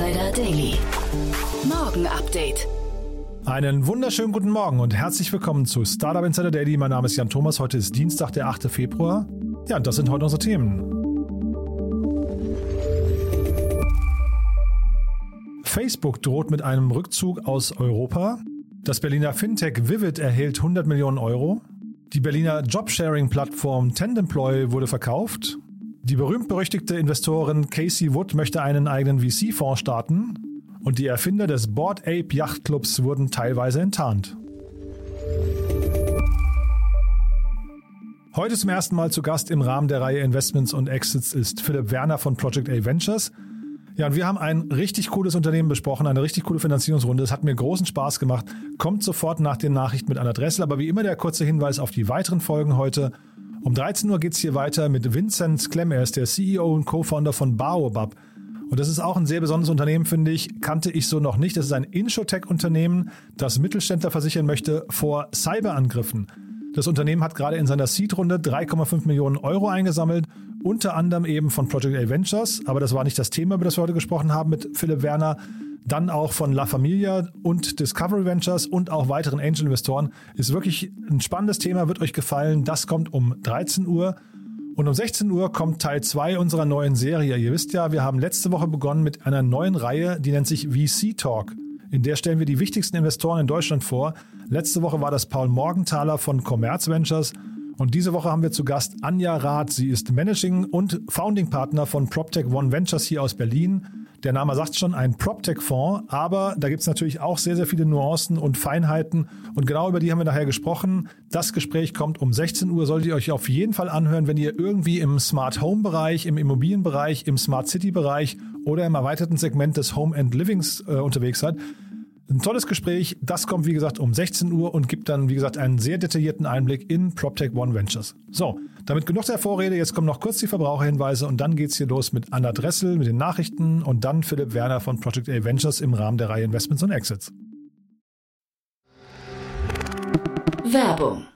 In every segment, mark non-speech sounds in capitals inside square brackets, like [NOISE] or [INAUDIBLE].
Insider Daily. Morgen Update. Einen wunderschönen guten Morgen und herzlich willkommen zu Startup Insider Daily. Mein Name ist Jan Thomas. Heute ist Dienstag, der 8. Februar. Ja, und das sind heute unsere Themen. Facebook droht mit einem Rückzug aus Europa. Das Berliner Fintech Vivid erhält 100 Millionen Euro. Die Berliner Jobsharing-Plattform Tendemploy wurde verkauft. Die berühmt-berüchtigte Investorin Casey Wood möchte einen eigenen VC-Fonds starten. Und die Erfinder des Board Ape Yacht Clubs wurden teilweise enttarnt. Heute zum ersten Mal zu Gast im Rahmen der Reihe Investments und Exits ist Philipp Werner von Project A Ventures. Ja, und wir haben ein richtig cooles Unternehmen besprochen, eine richtig coole Finanzierungsrunde. Es hat mir großen Spaß gemacht. Kommt sofort nach den Nachrichten mit Anna Dressel. Aber wie immer der kurze Hinweis auf die weiteren Folgen heute. Um 13 Uhr geht es hier weiter mit Vincent Clem. Er ist der CEO und Co-Founder von Baobab. Und das ist auch ein sehr besonderes Unternehmen, finde ich. Kannte ich so noch nicht. Das ist ein Inshotech-Unternehmen, das Mittelständler versichern möchte vor Cyberangriffen. Das Unternehmen hat gerade in seiner Seed-Runde 3,5 Millionen Euro eingesammelt, unter anderem eben von Project A Ventures, aber das war nicht das Thema, über das wir heute gesprochen haben mit Philipp Werner. Dann auch von La Familia und Discovery Ventures und auch weiteren Angel-Investoren. Ist wirklich ein spannendes Thema, wird euch gefallen. Das kommt um 13 Uhr. Und um 16 Uhr kommt Teil 2 unserer neuen Serie. Ihr wisst ja, wir haben letzte Woche begonnen mit einer neuen Reihe, die nennt sich VC Talk. In der stellen wir die wichtigsten Investoren in Deutschland vor. Letzte Woche war das Paul Morgenthaler von Commerz Ventures. Und diese Woche haben wir zu Gast Anja Rath. Sie ist Managing und Founding Partner von PropTech One Ventures hier aus Berlin. Der Name sagt schon, ein PropTech-Fonds, aber da gibt es natürlich auch sehr, sehr viele Nuancen und Feinheiten und genau über die haben wir nachher gesprochen. Das Gespräch kommt um 16 Uhr, solltet ihr euch auf jeden Fall anhören, wenn ihr irgendwie im Smart Home-Bereich, im Immobilienbereich, im Smart City-Bereich oder im erweiterten Segment des Home and Livings äh, unterwegs seid. Ein tolles Gespräch. Das kommt, wie gesagt, um 16 Uhr und gibt dann, wie gesagt, einen sehr detaillierten Einblick in PropTech One Ventures. So, damit genug der Vorrede. Jetzt kommen noch kurz die Verbraucherhinweise und dann geht's hier los mit Anna Dressel mit den Nachrichten und dann Philipp Werner von Project A Ventures im Rahmen der Reihe Investments und Exits. Werbung.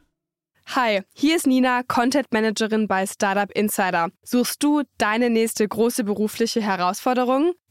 Hi, hier ist Nina, Content Managerin bei Startup Insider. Suchst du deine nächste große berufliche Herausforderung?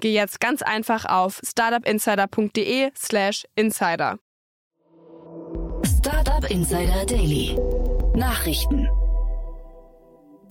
geh jetzt ganz einfach auf startupinsider.de/slash insider. Startup Insider Daily. Nachrichten.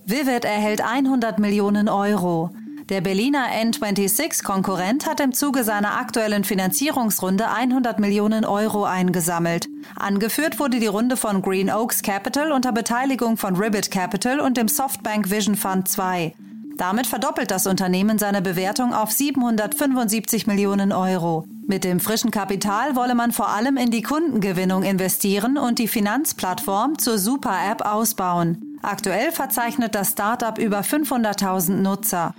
Vivid erhält 100 Millionen Euro. Der Berliner N26-Konkurrent hat im Zuge seiner aktuellen Finanzierungsrunde 100 Millionen Euro eingesammelt. Angeführt wurde die Runde von Green Oaks Capital unter Beteiligung von Ribbit Capital und dem Softbank Vision Fund 2. Damit verdoppelt das Unternehmen seine Bewertung auf 775 Millionen Euro. Mit dem frischen Kapital wolle man vor allem in die Kundengewinnung investieren und die Finanzplattform zur Super-App ausbauen. Aktuell verzeichnet das Startup über 500.000 Nutzer.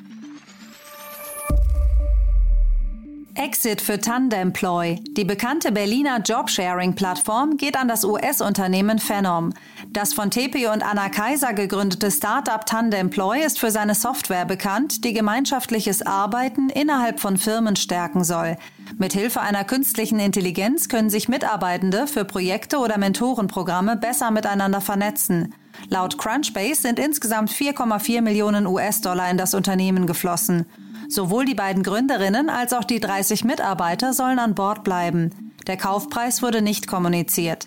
Exit für Tandemploy. Die bekannte Berliner Jobsharing-Plattform geht an das US-Unternehmen Phenom. Das von Tepe und Anna Kaiser gegründete Startup Tandemploy ist für seine Software bekannt, die gemeinschaftliches Arbeiten innerhalb von Firmen stärken soll. Mit Hilfe einer künstlichen Intelligenz können sich Mitarbeitende für Projekte oder Mentorenprogramme besser miteinander vernetzen. Laut Crunchbase sind insgesamt 4,4 Millionen US-Dollar in das Unternehmen geflossen. Sowohl die beiden Gründerinnen als auch die 30 Mitarbeiter sollen an Bord bleiben. Der Kaufpreis wurde nicht kommuniziert.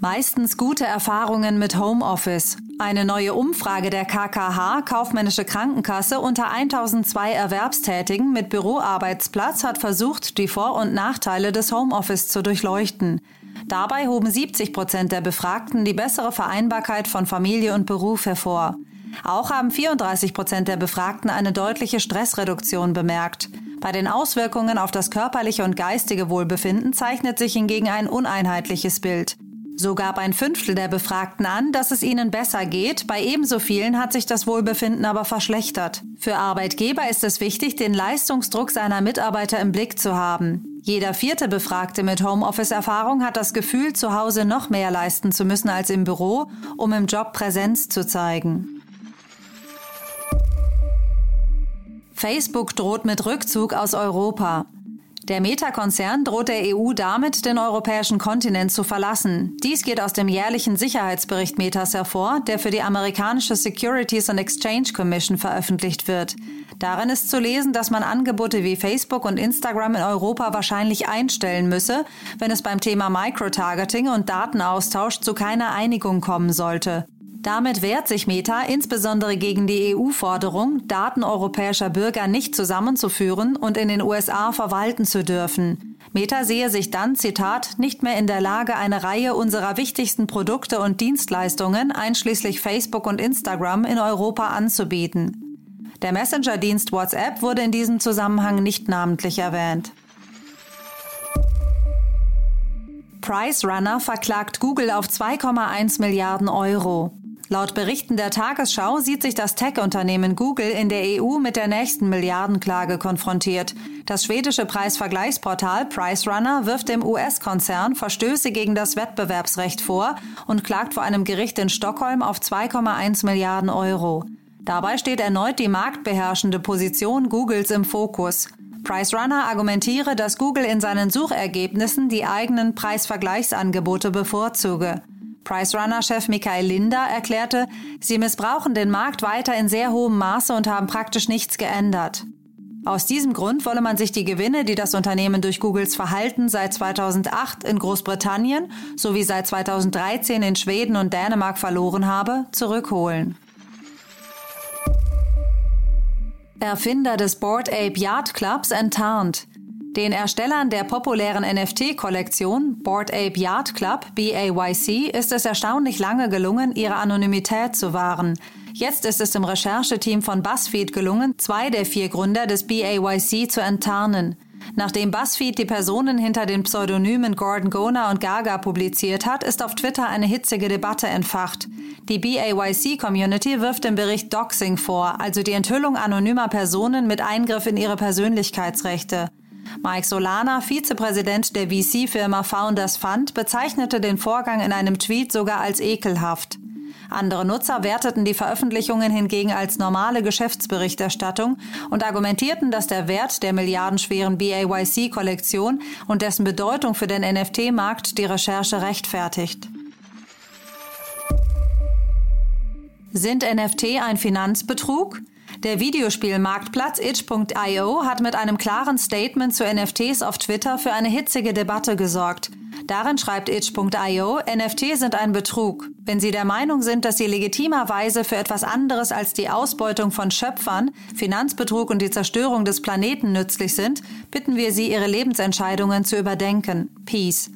Meistens gute Erfahrungen mit Homeoffice. Eine neue Umfrage der KKH, Kaufmännische Krankenkasse, unter 1002 Erwerbstätigen mit Büroarbeitsplatz hat versucht, die Vor- und Nachteile des Homeoffice zu durchleuchten. Dabei hoben 70 Prozent der Befragten die bessere Vereinbarkeit von Familie und Beruf hervor. Auch haben 34 Prozent der Befragten eine deutliche Stressreduktion bemerkt. Bei den Auswirkungen auf das körperliche und geistige Wohlbefinden zeichnet sich hingegen ein uneinheitliches Bild. So gab ein Fünftel der Befragten an, dass es ihnen besser geht, bei ebenso vielen hat sich das Wohlbefinden aber verschlechtert. Für Arbeitgeber ist es wichtig, den Leistungsdruck seiner Mitarbeiter im Blick zu haben. Jeder vierte Befragte mit Homeoffice-Erfahrung hat das Gefühl, zu Hause noch mehr leisten zu müssen als im Büro, um im Job Präsenz zu zeigen. Facebook droht mit Rückzug aus Europa. Der Meta-Konzern droht der EU damit, den europäischen Kontinent zu verlassen. Dies geht aus dem jährlichen Sicherheitsbericht Metas hervor, der für die amerikanische Securities and Exchange Commission veröffentlicht wird. Darin ist zu lesen, dass man Angebote wie Facebook und Instagram in Europa wahrscheinlich einstellen müsse, wenn es beim Thema Microtargeting und Datenaustausch zu keiner Einigung kommen sollte. Damit wehrt sich Meta insbesondere gegen die EU-Forderung, Daten europäischer Bürger nicht zusammenzuführen und in den USA verwalten zu dürfen. Meta sehe sich dann, Zitat, nicht mehr in der Lage, eine Reihe unserer wichtigsten Produkte und Dienstleistungen, einschließlich Facebook und Instagram, in Europa anzubieten. Der Messenger-Dienst WhatsApp wurde in diesem Zusammenhang nicht namentlich erwähnt. Price Runner verklagt Google auf 2,1 Milliarden Euro. Laut Berichten der Tagesschau sieht sich das Tech-Unternehmen Google in der EU mit der nächsten Milliardenklage konfrontiert. Das schwedische Preisvergleichsportal PriceRunner wirft dem US-Konzern Verstöße gegen das Wettbewerbsrecht vor und klagt vor einem Gericht in Stockholm auf 2,1 Milliarden Euro. Dabei steht erneut die marktbeherrschende Position Googles im Fokus. PriceRunner argumentiere, dass Google in seinen Suchergebnissen die eigenen Preisvergleichsangebote bevorzuge. PriceRunner-Chef Michael Linder erklärte, sie missbrauchen den Markt weiter in sehr hohem Maße und haben praktisch nichts geändert. Aus diesem Grund wolle man sich die Gewinne, die das Unternehmen durch Googles Verhalten seit 2008 in Großbritannien sowie seit 2013 in Schweden und Dänemark verloren habe, zurückholen. Erfinder des Board Ape Yard Clubs enttarnt. Den Erstellern der populären NFT-Kollektion Board Ape Yard Club BAYC ist es erstaunlich lange gelungen, ihre Anonymität zu wahren. Jetzt ist es dem Rechercheteam von BuzzFeed gelungen, zwei der vier Gründer des BAYC zu enttarnen. Nachdem BuzzFeed die Personen hinter den Pseudonymen Gordon Gona und Gaga publiziert hat, ist auf Twitter eine hitzige Debatte entfacht. Die BAYC-Community wirft im Bericht Doxing vor, also die Enthüllung anonymer Personen mit Eingriff in ihre Persönlichkeitsrechte. Mike Solana, Vizepräsident der VC-Firma Founders Fund, bezeichnete den Vorgang in einem Tweet sogar als ekelhaft. Andere Nutzer werteten die Veröffentlichungen hingegen als normale Geschäftsberichterstattung und argumentierten, dass der Wert der milliardenschweren BAYC-Kollektion und dessen Bedeutung für den NFT-Markt die Recherche rechtfertigt. Sind NFT ein Finanzbetrug? Der Videospielmarktplatz itch.io hat mit einem klaren Statement zu NFTs auf Twitter für eine hitzige Debatte gesorgt. Darin schreibt itch.io, NFT sind ein Betrug. Wenn Sie der Meinung sind, dass sie legitimerweise für etwas anderes als die Ausbeutung von Schöpfern, Finanzbetrug und die Zerstörung des Planeten nützlich sind, bitten wir Sie, Ihre Lebensentscheidungen zu überdenken. Peace.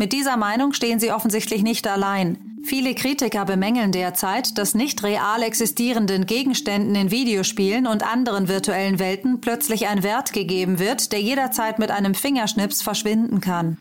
Mit dieser Meinung stehen Sie offensichtlich nicht allein. Viele Kritiker bemängeln derzeit, dass nicht real existierenden Gegenständen in Videospielen und anderen virtuellen Welten plötzlich ein Wert gegeben wird, der jederzeit mit einem Fingerschnips verschwinden kann.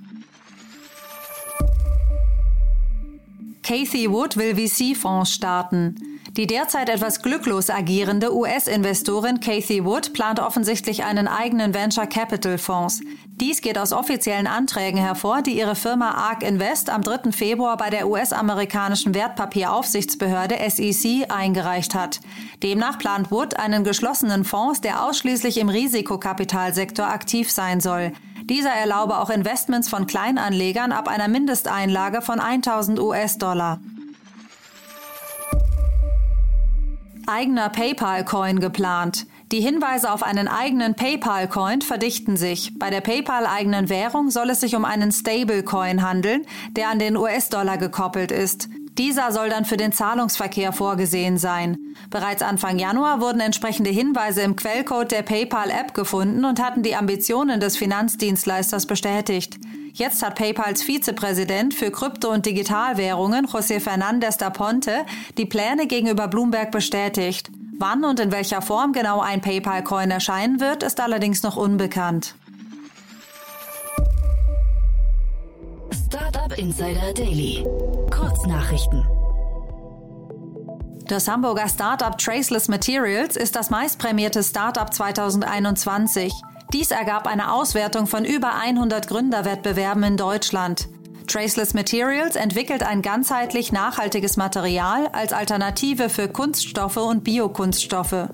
Cathy Wood will VC-Fonds starten. Die derzeit etwas glücklos agierende US-Investorin Cathy Wood plant offensichtlich einen eigenen Venture Capital Fonds. Dies geht aus offiziellen Anträgen hervor, die ihre Firma ARK Invest am 3. Februar bei der US-amerikanischen Wertpapieraufsichtsbehörde SEC eingereicht hat. Demnach plant Wood einen geschlossenen Fonds, der ausschließlich im Risikokapitalsektor aktiv sein soll. Dieser erlaube auch Investments von Kleinanlegern ab einer Mindesteinlage von 1000 US-Dollar. Eigener PayPal-Coin geplant. Die Hinweise auf einen eigenen PayPal-Coin verdichten sich. Bei der PayPal-eigenen Währung soll es sich um einen Stablecoin handeln, der an den US-Dollar gekoppelt ist. Dieser soll dann für den Zahlungsverkehr vorgesehen sein. Bereits Anfang Januar wurden entsprechende Hinweise im Quellcode der PayPal-App gefunden und hatten die Ambitionen des Finanzdienstleisters bestätigt. Jetzt hat PayPals Vizepräsident für Krypto- und Digitalwährungen, José Fernández da Ponte, die Pläne gegenüber Bloomberg bestätigt. Wann und in welcher Form genau ein PayPal-Coin erscheinen wird, ist allerdings noch unbekannt. Startup Insider Daily. Kurznachrichten. Das Hamburger Startup Traceless Materials ist das meistprämierte Startup 2021. Dies ergab eine Auswertung von über 100 Gründerwettbewerben in Deutschland. Traceless Materials entwickelt ein ganzheitlich nachhaltiges Material als Alternative für Kunststoffe und Biokunststoffe.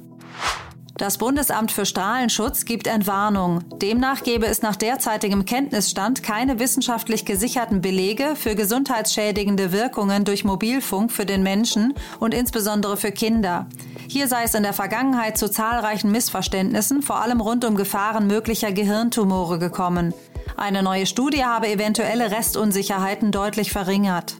Das Bundesamt für Strahlenschutz gibt Entwarnung. Demnach gebe es nach derzeitigem Kenntnisstand keine wissenschaftlich gesicherten Belege für gesundheitsschädigende Wirkungen durch Mobilfunk für den Menschen und insbesondere für Kinder. Hier sei es in der Vergangenheit zu zahlreichen Missverständnissen, vor allem rund um Gefahren möglicher Gehirntumore gekommen. Eine neue Studie habe eventuelle Restunsicherheiten deutlich verringert.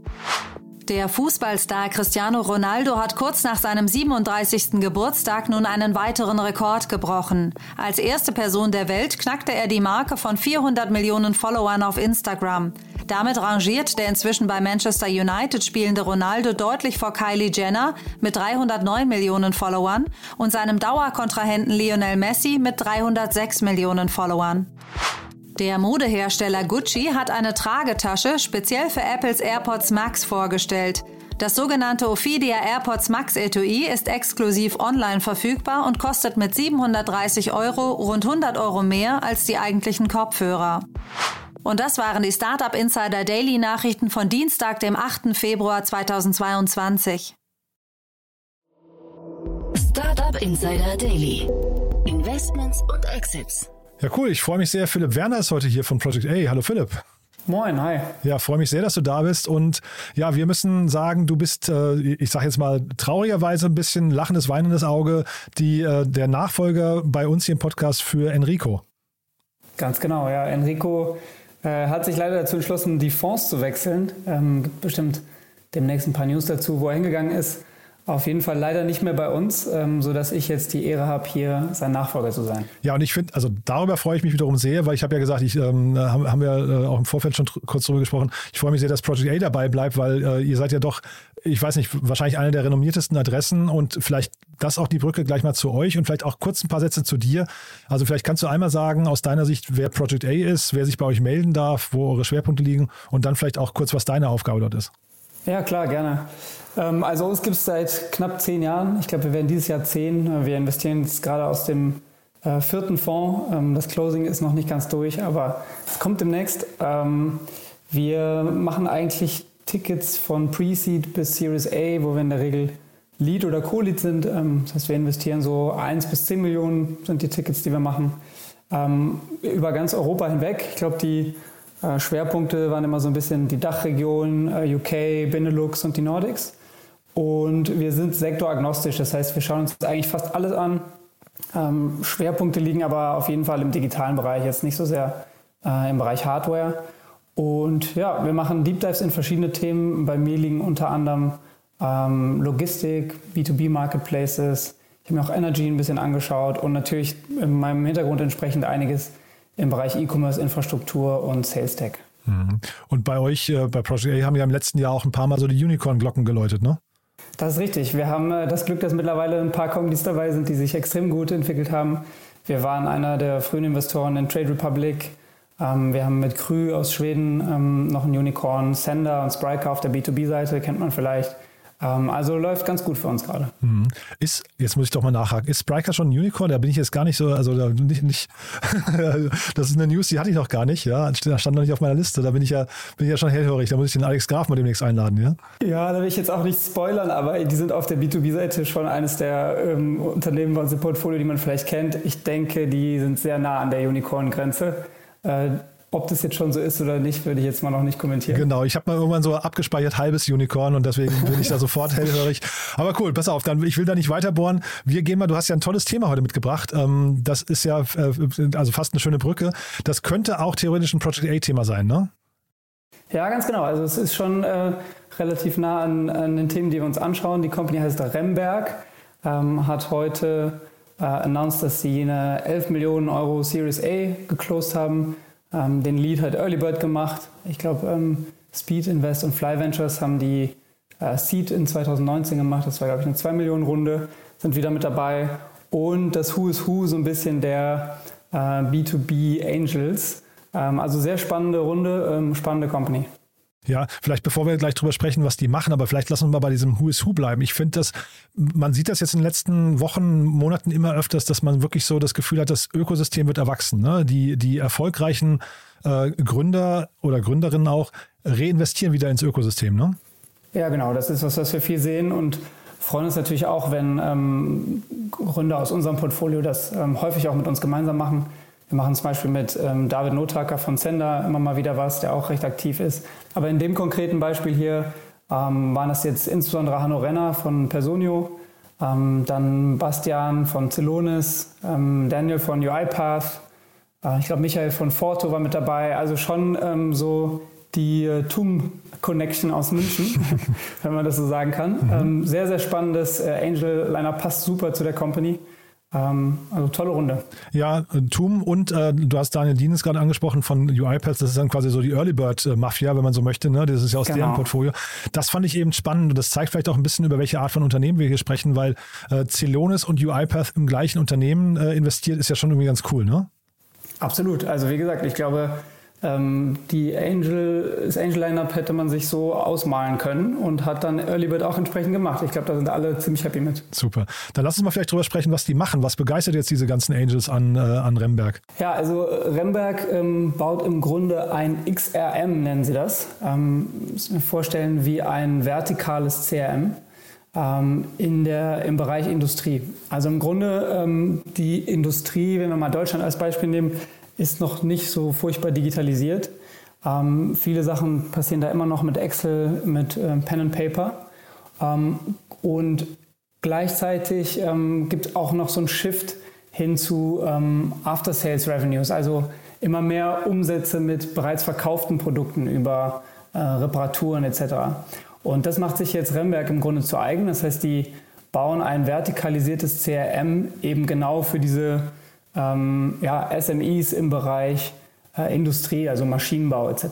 Der Fußballstar Cristiano Ronaldo hat kurz nach seinem 37. Geburtstag nun einen weiteren Rekord gebrochen. Als erste Person der Welt knackte er die Marke von 400 Millionen Followern auf Instagram. Damit rangiert der inzwischen bei Manchester United spielende Ronaldo deutlich vor Kylie Jenner mit 309 Millionen Followern und seinem Dauerkontrahenten Lionel Messi mit 306 Millionen Followern. Der Modehersteller Gucci hat eine Tragetasche speziell für Apples AirPods Max vorgestellt. Das sogenannte Ophidia AirPods Max Etui ist exklusiv online verfügbar und kostet mit 730 Euro rund 100 Euro mehr als die eigentlichen Kopfhörer. Und das waren die Startup Insider Daily Nachrichten von Dienstag, dem 8. Februar 2022. Startup Insider Daily. Investments und Exits. Ja, cool. Ich freue mich sehr. Philipp Werner ist heute hier von Project A. Hallo Philipp. Moin, hi. Ja, freue mich sehr, dass du da bist. Und ja, wir müssen sagen, du bist, äh, ich sage jetzt mal traurigerweise ein bisschen lachendes, weinendes Auge, die, äh, der Nachfolger bei uns hier im Podcast für Enrico. Ganz genau, ja. Enrico äh, hat sich leider dazu entschlossen, die Fonds zu wechseln. Ähm, gibt bestimmt demnächst ein paar News dazu, wo er hingegangen ist. Auf jeden Fall leider nicht mehr bei uns, ähm, sodass ich jetzt die Ehre habe, hier sein Nachfolger zu sein. Ja, und ich finde, also darüber freue ich mich wiederum sehr, weil ich habe ja gesagt, ich ähm, haben, haben wir äh, auch im Vorfeld schon kurz drüber gesprochen. Ich freue mich sehr, dass Project A dabei bleibt, weil äh, ihr seid ja doch, ich weiß nicht, wahrscheinlich eine der renommiertesten Adressen und vielleicht das auch die Brücke gleich mal zu euch und vielleicht auch kurz ein paar Sätze zu dir. Also vielleicht kannst du einmal sagen, aus deiner Sicht, wer Project A ist, wer sich bei euch melden darf, wo eure Schwerpunkte liegen und dann vielleicht auch kurz, was deine Aufgabe dort ist. Ja, klar, gerne. Ähm, also uns gibt es seit knapp zehn Jahren. Ich glaube, wir werden dieses Jahr zehn. Wir investieren jetzt gerade aus dem äh, vierten Fonds. Ähm, das Closing ist noch nicht ganz durch, aber es kommt demnächst. Ähm, wir machen eigentlich Tickets von Pre-Seed bis Series A, wo wir in der Regel Lead oder Co-Lead sind. das heißt, wir investieren so 1 bis 10 Millionen sind die Tickets, die wir machen, über ganz Europa hinweg. Ich glaube, die äh, Schwerpunkte waren immer so ein bisschen die Dachregion, äh, UK, Benelux und die Nordics. Und wir sind sektoragnostisch, das heißt, wir schauen uns eigentlich fast alles an. Ähm, Schwerpunkte liegen aber auf jeden Fall im digitalen Bereich, jetzt nicht so sehr äh, im Bereich Hardware. Und ja, wir machen Deep Dives in verschiedene Themen. Bei mir liegen unter anderem ähm, Logistik, B2B Marketplaces. Ich habe mir auch Energy ein bisschen angeschaut und natürlich in meinem Hintergrund entsprechend einiges im Bereich E-Commerce, Infrastruktur und Sales Tech. Mhm. Und bei euch, äh, bei Project A, haben ja im letzten Jahr auch ein paar Mal so die Unicorn-Glocken geläutet, ne? Das ist richtig. Wir haben äh, das Glück, dass mittlerweile ein paar Companies dabei sind, die sich extrem gut entwickelt haben. Wir waren einer der frühen Investoren in Trade Republic. Ähm, wir haben mit Krü aus Schweden ähm, noch ein Unicorn, Sender und Spryker auf der B2B-Seite, kennt man vielleicht. Ähm, also läuft ganz gut für uns gerade. Mhm. Ist, jetzt muss ich doch mal nachhaken, ist Spriker schon ein Unicorn? Da bin ich jetzt gar nicht so, also nicht, nicht [LAUGHS] das ist eine News, die hatte ich noch gar nicht, ja. Da stand noch nicht auf meiner Liste. Da bin ich ja, bin ich ja schon hellhörig. Da muss ich den Alex Graf mal demnächst einladen, ja? Ja, da will ich jetzt auch nicht spoilern, aber die sind auf der B2B-Seite schon eines der ähm, Unternehmen bei uns im Portfolio, die man vielleicht kennt. Ich denke, die sind sehr nah an der Unicorn-Grenze. Äh, ob das jetzt schon so ist oder nicht, würde ich jetzt mal noch nicht kommentieren. Genau, ich habe mal irgendwann so abgespeichert, halbes Unicorn und deswegen bin ich da [LAUGHS] sofort hellhörig. Aber cool, pass auf, dann, ich will da nicht weiterbohren. Wir gehen mal, du hast ja ein tolles Thema heute mitgebracht. Ähm, das ist ja äh, also fast eine schöne Brücke. Das könnte auch theoretisch ein Project A-Thema sein, ne? Ja, ganz genau. Also es ist schon äh, relativ nah an, an, den Themen, die wir uns anschauen. Die Company heißt Remberg, ähm, hat heute äh, announced, dass sie eine 11 Millionen Euro Series A geclosed haben. Ähm, den Lead hat Earlybird gemacht. Ich glaube, ähm, Speed Invest und Fly Ventures haben die äh, Seed in 2019 gemacht. Das war, glaube ich, eine 2 Millionen Runde. Sind wieder mit dabei. Und das Who is Who so ein bisschen der äh, B2B Angels. Ähm, also sehr spannende Runde, ähm, spannende Company. Ja, vielleicht bevor wir gleich drüber sprechen, was die machen, aber vielleicht lassen wir mal bei diesem Who is Who bleiben. Ich finde das, man sieht das jetzt in den letzten Wochen, Monaten immer öfters, dass man wirklich so das Gefühl hat, das Ökosystem wird erwachsen. Ne? Die, die erfolgreichen äh, Gründer oder Gründerinnen auch reinvestieren wieder ins Ökosystem, ne? Ja, genau. Das ist was, was wir viel sehen und freuen uns natürlich auch, wenn ähm, Gründer aus unserem Portfolio das ähm, häufig auch mit uns gemeinsam machen wir machen zum Beispiel mit ähm, David Notaker von Sender immer mal wieder was, der auch recht aktiv ist. Aber in dem konkreten Beispiel hier ähm, waren das jetzt insbesondere Hanno Renner von Personio, ähm, dann Bastian von Celonis, ähm, Daniel von UiPath, äh, ich glaube Michael von Forto war mit dabei. Also schon ähm, so die äh, TUM Connection aus München, [LAUGHS] wenn man das so sagen kann. Mhm. Ähm, sehr, sehr spannendes äh, Angel-Liner, passt super zu der Company. Ähm, also tolle Runde. Ja, TUM und äh, du hast Daniel Dienes gerade angesprochen von UiPath, das ist dann quasi so die Early Bird Mafia, wenn man so möchte, ne? das ist ja aus genau. deren Portfolio. Das fand ich eben spannend und das zeigt vielleicht auch ein bisschen, über welche Art von Unternehmen wir hier sprechen, weil äh, Celonis und UiPath im gleichen Unternehmen äh, investiert, ist ja schon irgendwie ganz cool, ne? Absolut. Also wie gesagt, ich glaube, ähm, die Angel, das Angel-Lineup hätte man sich so ausmalen können und hat dann Early Bird auch entsprechend gemacht. Ich glaube, da sind alle ziemlich happy mit. Super. Dann lass uns mal vielleicht drüber sprechen, was die machen. Was begeistert jetzt diese ganzen Angels an, äh, an Remberg? Ja, also Remberg ähm, baut im Grunde ein XRM, nennen sie das. Ähm, muss mir vorstellen wie ein vertikales CRM ähm, in der, im Bereich Industrie. Also im Grunde ähm, die Industrie, wenn wir mal Deutschland als Beispiel nehmen, ist noch nicht so furchtbar digitalisiert. Ähm, viele Sachen passieren da immer noch mit Excel, mit ähm, Pen and Paper. Ähm, und gleichzeitig ähm, gibt es auch noch so einen Shift hin zu ähm, After-Sales Revenues, also immer mehr Umsätze mit bereits verkauften Produkten über äh, Reparaturen etc. Und das macht sich jetzt Remberg im Grunde zu eigen. Das heißt, die bauen ein vertikalisiertes CRM eben genau für diese ähm, ja, SMEs im Bereich äh, Industrie, also Maschinenbau etc.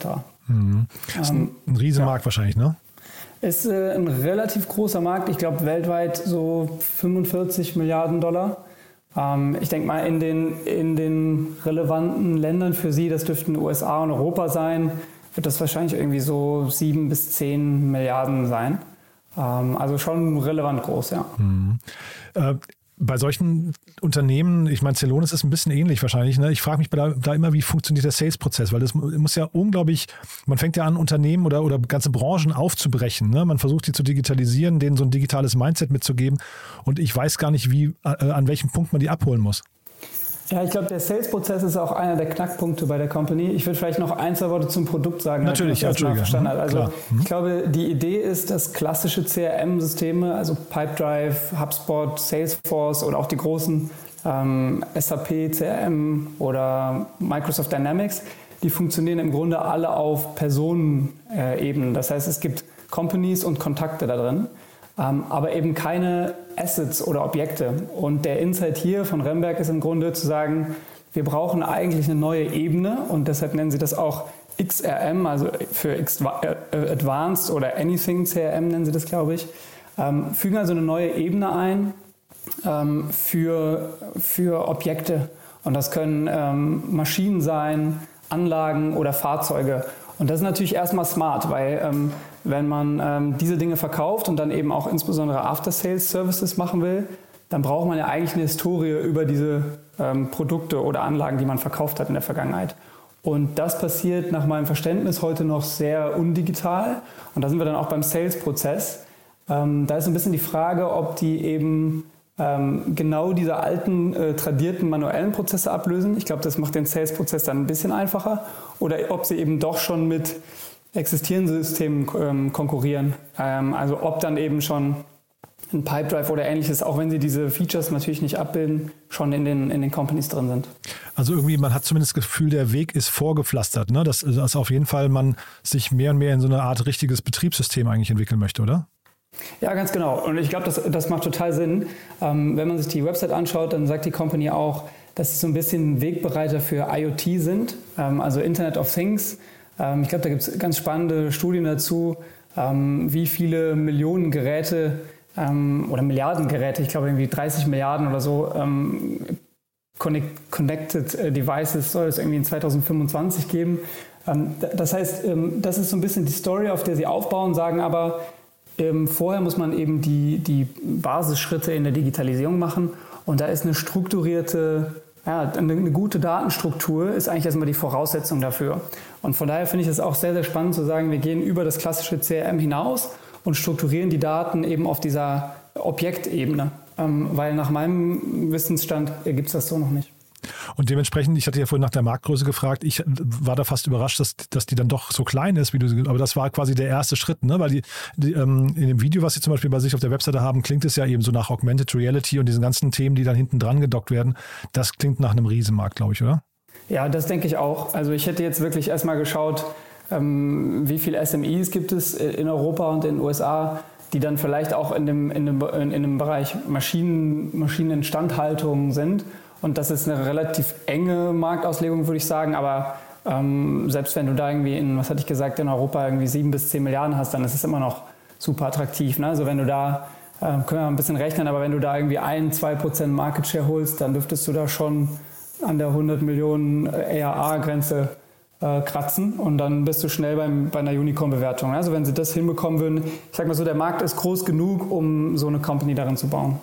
Mhm. Das ist ein, ein Riesenmarkt ja. wahrscheinlich, ne? Ist äh, ein relativ großer Markt, ich glaube weltweit so 45 Milliarden Dollar. Ähm, ich denke mal, in den, in den relevanten Ländern für Sie, das dürften USA und Europa sein, wird das wahrscheinlich irgendwie so 7 bis 10 Milliarden sein. Ähm, also schon relevant groß, ja. Mhm. Äh, bei solchen Unternehmen, ich meine, Celonis ist ein bisschen ähnlich wahrscheinlich. Ne? Ich frage mich da, da, immer, wie funktioniert der Sales-Prozess, weil das muss ja unglaublich, man fängt ja an, Unternehmen oder, oder ganze Branchen aufzubrechen. Ne? Man versucht, die zu digitalisieren, denen so ein digitales Mindset mitzugeben. Und ich weiß gar nicht, wie, äh, an welchem Punkt man die abholen muss. Ja, ich glaube, der Sales-Prozess ist auch einer der Knackpunkte bei der Company. Ich würde vielleicht noch ein, zwei Worte zum Produkt sagen. Natürlich, ja, verstanden hat. Also mhm. ich glaube, die Idee ist, dass klassische CRM-Systeme, also Pipedrive, HubSpot, Salesforce oder auch die großen ähm, SAP, CRM oder Microsoft Dynamics, die funktionieren im Grunde alle auf Personenebenen. Das heißt, es gibt Companies und Kontakte da drin ähm, aber eben keine Assets oder Objekte. Und der Insight hier von Remberg ist im Grunde zu sagen, wir brauchen eigentlich eine neue Ebene und deshalb nennen sie das auch XRM, also für äh, Advanced oder Anything CRM nennen sie das, glaube ich. Ähm, fügen also eine neue Ebene ein ähm, für, für Objekte. Und das können ähm, Maschinen sein, Anlagen oder Fahrzeuge. Und das ist natürlich erstmal smart, weil ähm, wenn man ähm, diese Dinge verkauft und dann eben auch insbesondere After-Sales-Services machen will, dann braucht man ja eigentlich eine Historie über diese ähm, Produkte oder Anlagen, die man verkauft hat in der Vergangenheit. Und das passiert nach meinem Verständnis heute noch sehr undigital. Und da sind wir dann auch beim Sales-Prozess. Ähm, da ist ein bisschen die Frage, ob die eben ähm, genau diese alten, äh, tradierten manuellen Prozesse ablösen. Ich glaube, das macht den Sales-Prozess dann ein bisschen einfacher. Oder ob sie eben doch schon mit existierenden Systemen ähm, konkurrieren. Ähm, also ob dann eben schon ein Pipedrive oder ähnliches, auch wenn sie diese Features natürlich nicht abbilden, schon in den, in den Companies drin sind. Also irgendwie, man hat zumindest das Gefühl, der Weg ist vorgepflastert, ne? dass, dass auf jeden Fall man sich mehr und mehr in so eine Art richtiges Betriebssystem eigentlich entwickeln möchte, oder? Ja, ganz genau. Und ich glaube, das, das macht total Sinn. Ähm, wenn man sich die Website anschaut, dann sagt die Company auch, dass sie so ein bisschen Wegbereiter für IoT sind, ähm, also Internet of Things. Ähm, ich glaube, da gibt es ganz spannende Studien dazu, ähm, wie viele Millionen Geräte oder Milliarden Geräte, ich glaube irgendwie 30 Milliarden oder so, Connected äh, Devices soll es irgendwie in 2025 geben. das heißt, das ist so ein bisschen die Story, auf der sie aufbauen, sagen aber, vorher muss man eben die, die Basisschritte in der Digitalisierung machen und da ist eine strukturierte, ja, eine, gute Datenstruktur ist eigentlich erstmal die Voraussetzung dafür. Und von daher finde ich es auch sehr, sehr spannend zu sagen, wir gehen über das klassische CRM hinaus und strukturieren die Daten eben auf dieser Objektebene, ähm, weil nach meinem Wissensstand gibt es das so noch nicht. Und dementsprechend, ich hatte ja vorhin nach der Marktgröße gefragt, ich war da fast überrascht, dass, dass die dann doch so klein ist, wie du, aber das war quasi der erste Schritt, ne? weil die, die ähm, in dem Video, was sie zum Beispiel bei sich auf der Webseite haben, klingt es ja eben so nach Augmented Reality und diesen ganzen Themen, die dann hinten dran gedockt werden. Das klingt nach einem Riesenmarkt, glaube ich, oder? Ja, das denke ich auch. Also ich hätte jetzt wirklich erstmal geschaut, ähm, wie viele SMEs gibt es in Europa und in den USA, die dann vielleicht auch in dem, in dem, in dem Bereich Maschinen, Maschineninstandhaltung sind und das ist eine relativ enge Marktauslegung, würde ich sagen. Aber ähm, selbst wenn du da irgendwie in, was hatte ich gesagt, in Europa irgendwie sieben bis zehn Milliarden hast, dann ist es immer noch super attraktiv. Ne? Also wenn du da, äh, können wir ein bisschen rechnen, aber wenn du da irgendwie ein, zwei Prozent Market Share holst, dann dürftest du da schon an der 100 Millionen ERA-Grenze äh, kratzen und dann bist du schnell beim, bei einer Unicorn-Bewertung. Also wenn sie das hinbekommen würden, ich sag mal so, der Markt ist groß genug, um so eine Company darin zu bauen.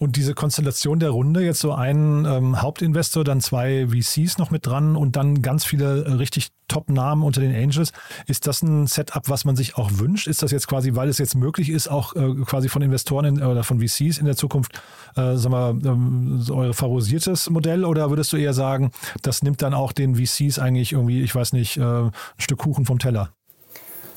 Und diese Konstellation der Runde, jetzt so ein ähm, Hauptinvestor, dann zwei VCs noch mit dran und dann ganz viele äh, richtig Top-Namen unter den Angels. Ist das ein Setup, was man sich auch wünscht? Ist das jetzt quasi, weil es jetzt möglich ist, auch äh, quasi von Investoren in, oder von VCs in der Zukunft, äh, sagen wir, ähm, euer favorisiertes Modell? Oder würdest du eher sagen, das nimmt dann auch den VCs eigentlich irgendwie, ich weiß nicht, äh, ein Stück Kuchen vom Teller?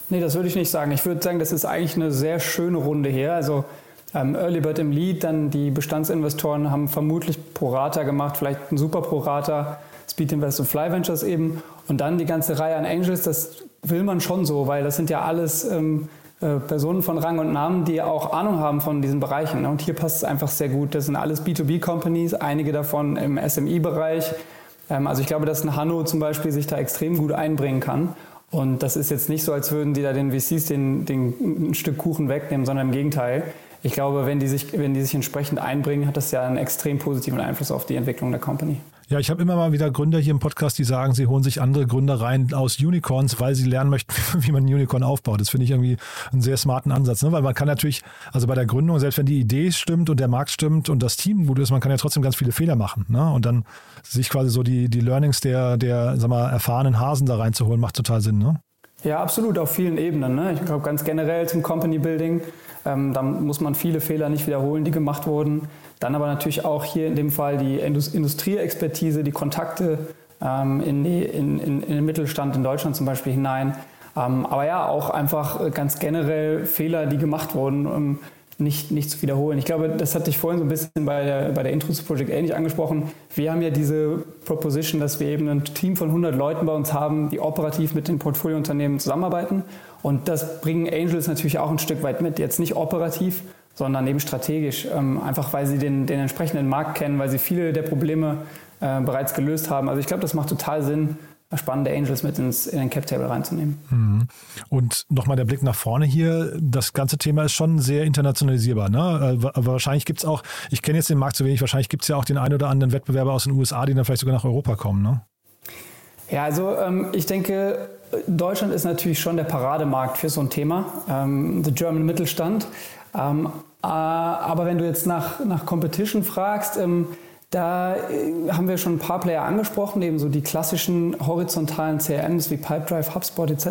Nee, das würde ich nicht sagen. Ich würde sagen, das ist eigentlich eine sehr schöne Runde hier. Also ähm, Early Bird im Lead, dann die Bestandsinvestoren haben vermutlich Pro Rata gemacht, vielleicht ein super Pro Rata, Speed Invest und Fly Ventures eben. Und dann die ganze Reihe an Angels, das will man schon so, weil das sind ja alles ähm, äh, Personen von Rang und Namen, die auch Ahnung haben von diesen Bereichen. Ne? Und hier passt es einfach sehr gut. Das sind alles B2B-Companies, einige davon im SMI-Bereich. Ähm, also ich glaube, dass ein Hanno zum Beispiel sich da extrem gut einbringen kann. Und das ist jetzt nicht so, als würden die da den VCs den, den, ein Stück Kuchen wegnehmen, sondern im Gegenteil ich glaube, wenn die, sich, wenn die sich entsprechend einbringen, hat das ja einen extrem positiven Einfluss auf die Entwicklung der Company. Ja, ich habe immer mal wieder Gründer hier im Podcast, die sagen, sie holen sich andere Gründer rein aus Unicorns, weil sie lernen möchten, [LAUGHS] wie man ein Unicorn aufbaut. Das finde ich irgendwie einen sehr smarten Ansatz, ne? weil man kann natürlich, also bei der Gründung, selbst wenn die Idee stimmt und der Markt stimmt und das Team gut ist, man kann ja trotzdem ganz viele Fehler machen. Ne? Und dann sich quasi so die, die Learnings der, der sag mal, erfahrenen Hasen da reinzuholen, macht total Sinn. Ne? Ja, absolut, auf vielen Ebenen. Ne? Ich glaube, ganz generell zum Company Building ähm, dann muss man viele Fehler nicht wiederholen, die gemacht wurden. Dann aber natürlich auch hier in dem Fall die Industrieexpertise, die Kontakte ähm, in, die, in, in, in, den Mittelstand in Deutschland zum Beispiel hinein. Ähm, aber ja, auch einfach ganz generell Fehler, die gemacht wurden, um nicht, nicht zu wiederholen. Ich glaube, das hatte ich vorhin so ein bisschen bei der, bei der Intro zu Project A nicht angesprochen. Wir haben ja diese Proposition, dass wir eben ein Team von 100 Leuten bei uns haben, die operativ mit den Portfoliounternehmen zusammenarbeiten und das bringen Angels natürlich auch ein Stück weit mit. Jetzt nicht operativ, sondern eben strategisch. Ähm, einfach weil sie den, den entsprechenden Markt kennen, weil sie viele der Probleme äh, bereits gelöst haben. Also ich glaube, das macht total Sinn, spannende Angels mit ins, in den Cap Table reinzunehmen. Mhm. Und nochmal der Blick nach vorne hier. Das ganze Thema ist schon sehr internationalisierbar. Ne? Aber wahrscheinlich gibt es auch, ich kenne jetzt den Markt zu wenig, wahrscheinlich gibt es ja auch den einen oder anderen Wettbewerber aus den USA, die dann vielleicht sogar nach Europa kommen. Ne? Ja, also ähm, ich denke, Deutschland ist natürlich schon der Parademarkt für so ein Thema, ähm, the German Mittelstand. Ähm, äh, aber wenn du jetzt nach, nach Competition fragst, ähm, da äh, haben wir schon ein paar Player angesprochen, eben so die klassischen horizontalen CRMs wie Pipedrive, HubSpot etc.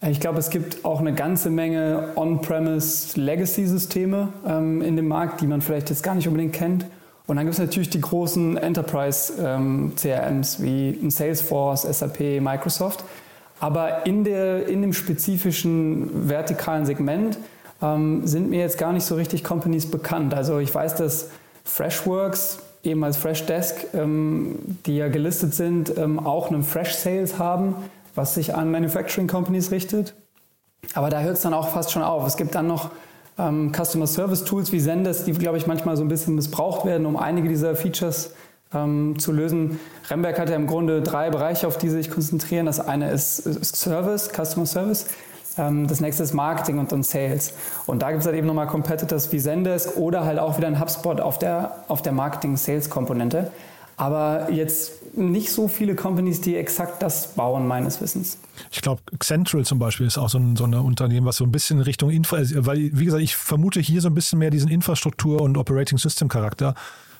Äh, ich glaube, es gibt auch eine ganze Menge On-Premise Legacy-Systeme ähm, in dem Markt, die man vielleicht jetzt gar nicht unbedingt kennt. Und dann gibt es natürlich die großen Enterprise-CRMs ähm, wie Salesforce, SAP, Microsoft. Aber in, der, in dem spezifischen vertikalen Segment ähm, sind mir jetzt gar nicht so richtig Companies bekannt. Also ich weiß, dass Freshworks ehemals Freshdesk, ähm, die ja gelistet sind, ähm, auch einen Fresh Sales haben, was sich an Manufacturing Companies richtet. Aber da hört es dann auch fast schon auf. Es gibt dann noch ähm, Customer Service Tools wie Zendesk, die, glaube ich, manchmal so ein bisschen missbraucht werden, um einige dieser Features ähm, zu lösen. Remberg hat ja im Grunde drei Bereiche, auf die sie sich konzentrieren. Das eine ist Service, Customer Service. Ähm, das nächste ist Marketing und dann Sales. Und da gibt es halt eben nochmal Competitors wie Zendesk oder halt auch wieder ein HubSpot auf der, auf der Marketing-Sales-Komponente. Aber jetzt nicht so viele Companies, die exakt das bauen, meines Wissens. Ich glaube, Central zum Beispiel ist auch so ein, so ein Unternehmen, was so ein bisschen Richtung Info, also, weil, wie gesagt, ich vermute hier so ein bisschen mehr diesen Infrastruktur- und Operating System-Charakter.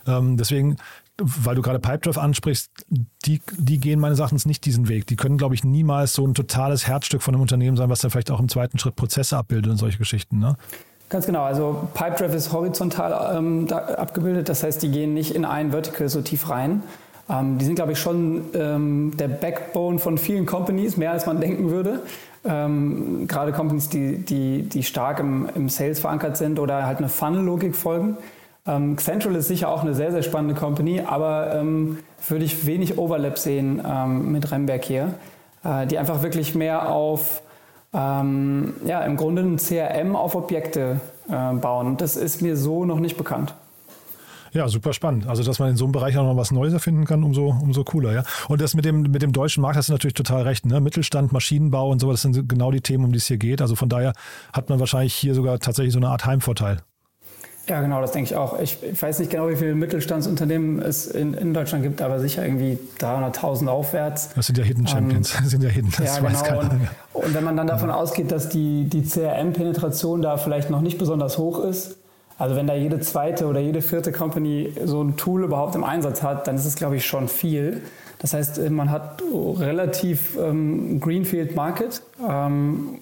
Ähm, deswegen weil du gerade Pipedrive ansprichst, die, die gehen meines Erachtens nicht diesen Weg. Die können, glaube ich, niemals so ein totales Herzstück von einem Unternehmen sein, was dann vielleicht auch im zweiten Schritt Prozesse abbildet und solche Geschichten. Ne? Ganz genau. Also Pipedrive ist horizontal ähm, abgebildet. Das heißt, die gehen nicht in ein Vertical so tief rein. Ähm, die sind, glaube ich, schon ähm, der Backbone von vielen Companies, mehr als man denken würde. Ähm, gerade Companies, die, die, die stark im, im Sales verankert sind oder halt eine Funnel-Logik folgen. Ähm, Central ist sicher auch eine sehr, sehr spannende Company, aber ähm, würde ich wenig Overlap sehen ähm, mit Remberg hier, äh, die einfach wirklich mehr auf, ähm, ja, im Grunde ein CRM auf Objekte äh, bauen. Das ist mir so noch nicht bekannt. Ja, super spannend. Also, dass man in so einem Bereich auch noch was Neues erfinden kann, umso, umso cooler, ja. Und das mit dem, mit dem deutschen Markt hast du natürlich total recht, ne? Mittelstand, Maschinenbau und so, das sind genau die Themen, um die es hier geht. Also von daher hat man wahrscheinlich hier sogar tatsächlich so eine Art Heimvorteil. Ja, genau, das denke ich auch. Ich, ich, weiß nicht genau, wie viele Mittelstandsunternehmen es in, in Deutschland gibt, aber sicher irgendwie 300.000 aufwärts. Das sind ja Hidden Champions. Ähm, das sind ja Hidden. Das ja, genau. Und, und, wenn man dann davon ausgeht, dass die, die CRM-Penetration da vielleicht noch nicht besonders hoch ist, also wenn da jede zweite oder jede vierte Company so ein Tool überhaupt im Einsatz hat, dann ist es, glaube ich, schon viel. Das heißt, man hat relativ ähm, Greenfield Market. Ähm,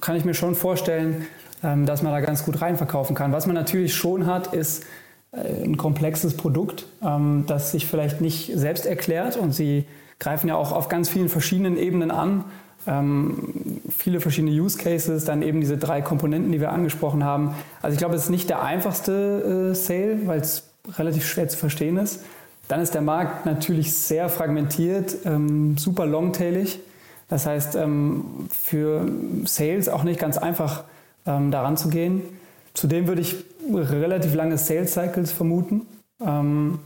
kann ich mir schon vorstellen, ähm, dass man da ganz gut reinverkaufen kann. Was man natürlich schon hat, ist äh, ein komplexes Produkt, ähm, das sich vielleicht nicht selbst erklärt und sie greifen ja auch auf ganz vielen verschiedenen Ebenen an. Ähm, viele verschiedene Use Cases, dann eben diese drei Komponenten, die wir angesprochen haben. Also ich glaube, es ist nicht der einfachste äh, Sale, weil es relativ schwer zu verstehen ist. Dann ist der Markt natürlich sehr fragmentiert, ähm, super longtailig. Das heißt, ähm, für Sales auch nicht ganz einfach ähm, daran zu gehen. Zudem würde ich relativ lange Sales Cycles vermuten, ähm,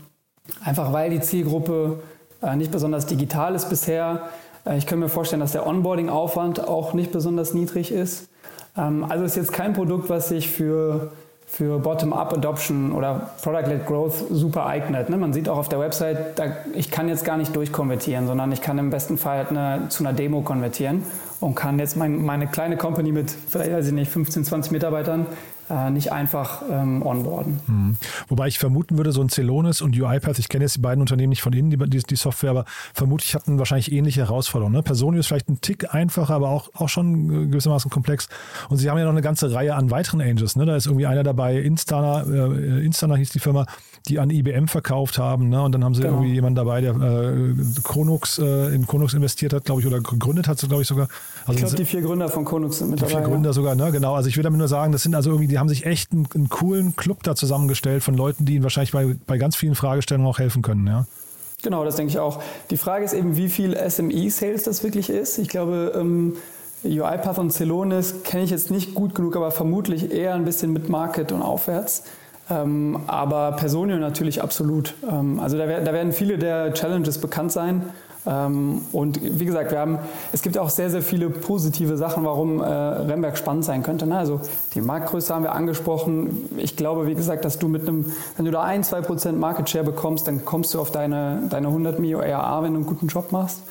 einfach weil die Zielgruppe äh, nicht besonders digital ist bisher. Äh, ich könnte mir vorstellen, dass der Onboarding-Aufwand auch nicht besonders niedrig ist. Ähm, also ist jetzt kein Produkt, was sich für für Bottom-up-Adoption oder Product-led Growth super eignet. Ne? Man sieht auch auf der Website, da, ich kann jetzt gar nicht durchkonvertieren, sondern ich kann im besten Fall eine, zu einer Demo konvertieren und kann jetzt mein, meine kleine Company mit, vielleicht ich nicht, 15, 20 Mitarbeitern äh, nicht einfach ähm, onboarden. Mhm. Wobei ich vermuten würde, so ein Celonis und UiPath, ich kenne jetzt die beiden Unternehmen nicht von innen, die, die, die Software, aber vermutlich hatten wahrscheinlich ähnliche Herausforderungen. Ne? Personio ist vielleicht ein Tick einfacher, aber auch, auch schon gewissermaßen komplex. Und sie haben ja noch eine ganze Reihe an weiteren Angels. Ne? Da ist irgendwie einer dabei, Instana, äh, Instana hieß die Firma, die an IBM verkauft haben. Ne? Und dann haben sie genau. irgendwie jemanden dabei, der äh, Chronux, äh, in Chronux investiert hat, glaube ich, oder gegründet hat, glaube ich sogar. Also ich glaube, die vier Gründer von Chronux sind mit die dabei. Die vier Gründer sogar, ne? genau. Also ich will damit nur sagen, das sind also irgendwie, die haben sich echt einen, einen coolen Club da zusammengestellt von Leuten, die ihnen wahrscheinlich bei, bei ganz vielen Fragestellungen auch helfen können. Ja? Genau, das denke ich auch. Die Frage ist eben, wie viel SME-Sales das wirklich ist. Ich glaube, ähm, UiPath und Celonis kenne ich jetzt nicht gut genug, aber vermutlich eher ein bisschen mit Market und aufwärts. Ähm, aber Personio natürlich absolut. Ähm, also da, da, werden viele der Challenges bekannt sein. Ähm, und wie gesagt, wir haben, es gibt auch sehr, sehr viele positive Sachen, warum äh, Remberg spannend sein könnte. Ne? Also die Marktgröße haben wir angesprochen. Ich glaube, wie gesagt, dass du mit einem, wenn du da ein, zwei Prozent Market Share bekommst, dann kommst du auf deine, deine 100 Mio ARA, wenn du einen guten Job machst.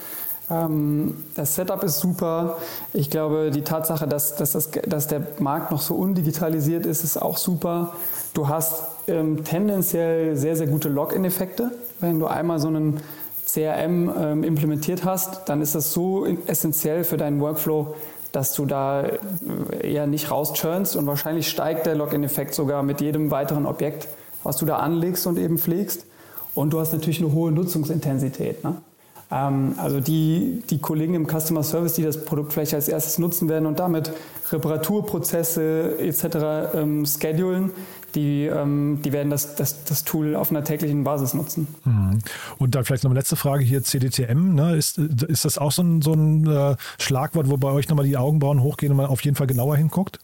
Ähm, das Setup ist super. Ich glaube, die Tatsache, dass, dass, das, dass der Markt noch so undigitalisiert ist, ist auch super. Du hast ähm, tendenziell sehr, sehr gute Login-Effekte. Wenn du einmal so einen CRM ähm, implementiert hast, dann ist das so essentiell für deinen Workflow, dass du da äh, eher nicht rauschurnst und wahrscheinlich steigt der Login-Effekt sogar mit jedem weiteren Objekt, was du da anlegst und eben pflegst. Und du hast natürlich eine hohe Nutzungsintensität. Ne? Ähm, also die, die Kollegen im Customer Service, die das Produkt vielleicht als erstes nutzen werden und damit Reparaturprozesse etc. Ähm, schedulen, die, ähm, die werden das, das, das Tool auf einer täglichen Basis nutzen. Mhm. Und dann vielleicht noch eine letzte Frage hier, CDTM, ne? ist, ist das auch so ein, so ein äh, Schlagwort, wo bei euch nochmal die Augenbrauen hochgehen und man auf jeden Fall genauer hinguckt?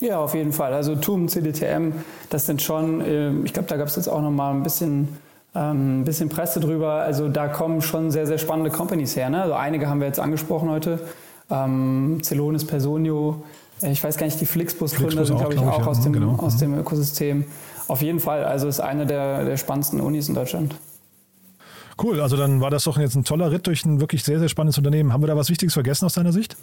Ja, auf jeden Fall. Also TUM, CDTM, das sind schon, äh, ich glaube, da gab es jetzt auch nochmal ein bisschen ähm, ein bisschen Presse drüber. Also da kommen schon sehr, sehr spannende Companies her. Ne? Also einige haben wir jetzt angesprochen heute. Ähm, Celonis, Personio, ich weiß gar nicht, die Flixbus-Gründer sind, glaube ich, auch, aus, dem, genau. aus dem Ökosystem. Auf jeden Fall, also ist eine der, der spannendsten Unis in Deutschland. Cool, also dann war das doch jetzt ein toller Ritt durch ein wirklich sehr, sehr spannendes Unternehmen. Haben wir da was Wichtiges vergessen aus deiner Sicht?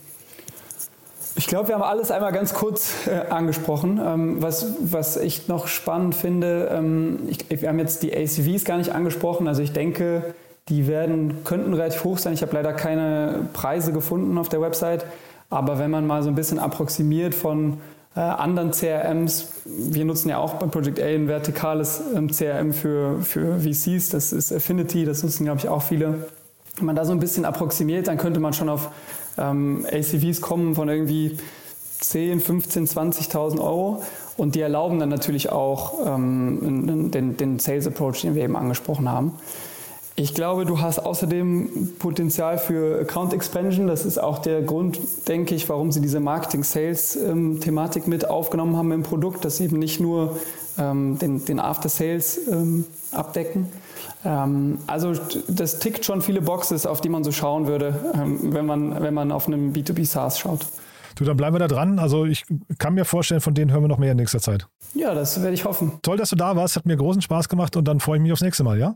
Ich glaube, wir haben alles einmal ganz kurz äh, angesprochen. Ähm, was, was ich noch spannend finde, ähm, ich, wir haben jetzt die ACVs gar nicht angesprochen. Also ich denke, die werden, könnten relativ hoch sein. Ich habe leider keine Preise gefunden auf der Website. Aber wenn man mal so ein bisschen approximiert von äh, anderen CRMs, wir nutzen ja auch bei Project A ein vertikales ähm, CRM für, für VCs, das ist Affinity, das nutzen, glaube ich, auch viele. Wenn man da so ein bisschen approximiert, dann könnte man schon auf ähm, ACVs kommen von irgendwie 10, 15, 20.000 Euro und die erlauben dann natürlich auch ähm, den, den Sales Approach, den wir eben angesprochen haben. Ich glaube, du hast außerdem Potenzial für Account Expansion. Das ist auch der Grund, denke ich, warum sie diese Marketing-Sales-Thematik mit aufgenommen haben im Produkt, dass sie eben nicht nur ähm, den, den After-Sales ähm, abdecken. Ähm, also das tickt schon viele Boxes, auf die man so schauen würde, ähm, wenn, man, wenn man auf einem B2B SaaS schaut. Du, dann bleiben wir da dran. Also ich kann mir vorstellen, von denen hören wir noch mehr in nächster Zeit. Ja, das werde ich hoffen. Toll, dass du da warst. Hat mir großen Spaß gemacht und dann freue ich mich aufs nächste Mal, ja?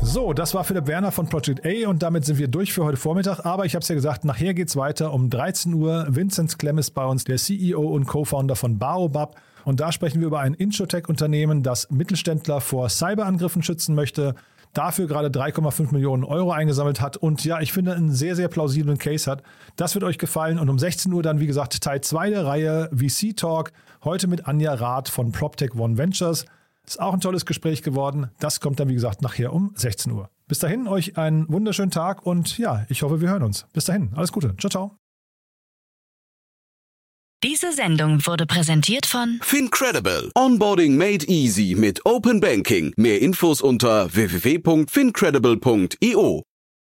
So, das war Philipp Werner von Project A und damit sind wir durch für heute Vormittag. Aber ich habe es ja gesagt, nachher geht es weiter um 13 Uhr. Vinzenz Klemm ist bei uns, der CEO und Co-Founder von Baobab. Und da sprechen wir über ein Introtech-Unternehmen, das Mittelständler vor Cyberangriffen schützen möchte, dafür gerade 3,5 Millionen Euro eingesammelt hat und ja, ich finde, einen sehr, sehr plausiblen Case hat. Das wird euch gefallen und um 16 Uhr dann, wie gesagt, Teil 2 der Reihe VC Talk, heute mit Anja Rath von PropTech One Ventures. Ist auch ein tolles Gespräch geworden. Das kommt dann, wie gesagt, nachher um 16 Uhr. Bis dahin, euch einen wunderschönen Tag und ja, ich hoffe, wir hören uns. Bis dahin, alles Gute. Ciao, ciao. Diese Sendung wurde präsentiert von Fincredible. Onboarding made easy mit Open Banking. Mehr Infos unter www.fincredible.io.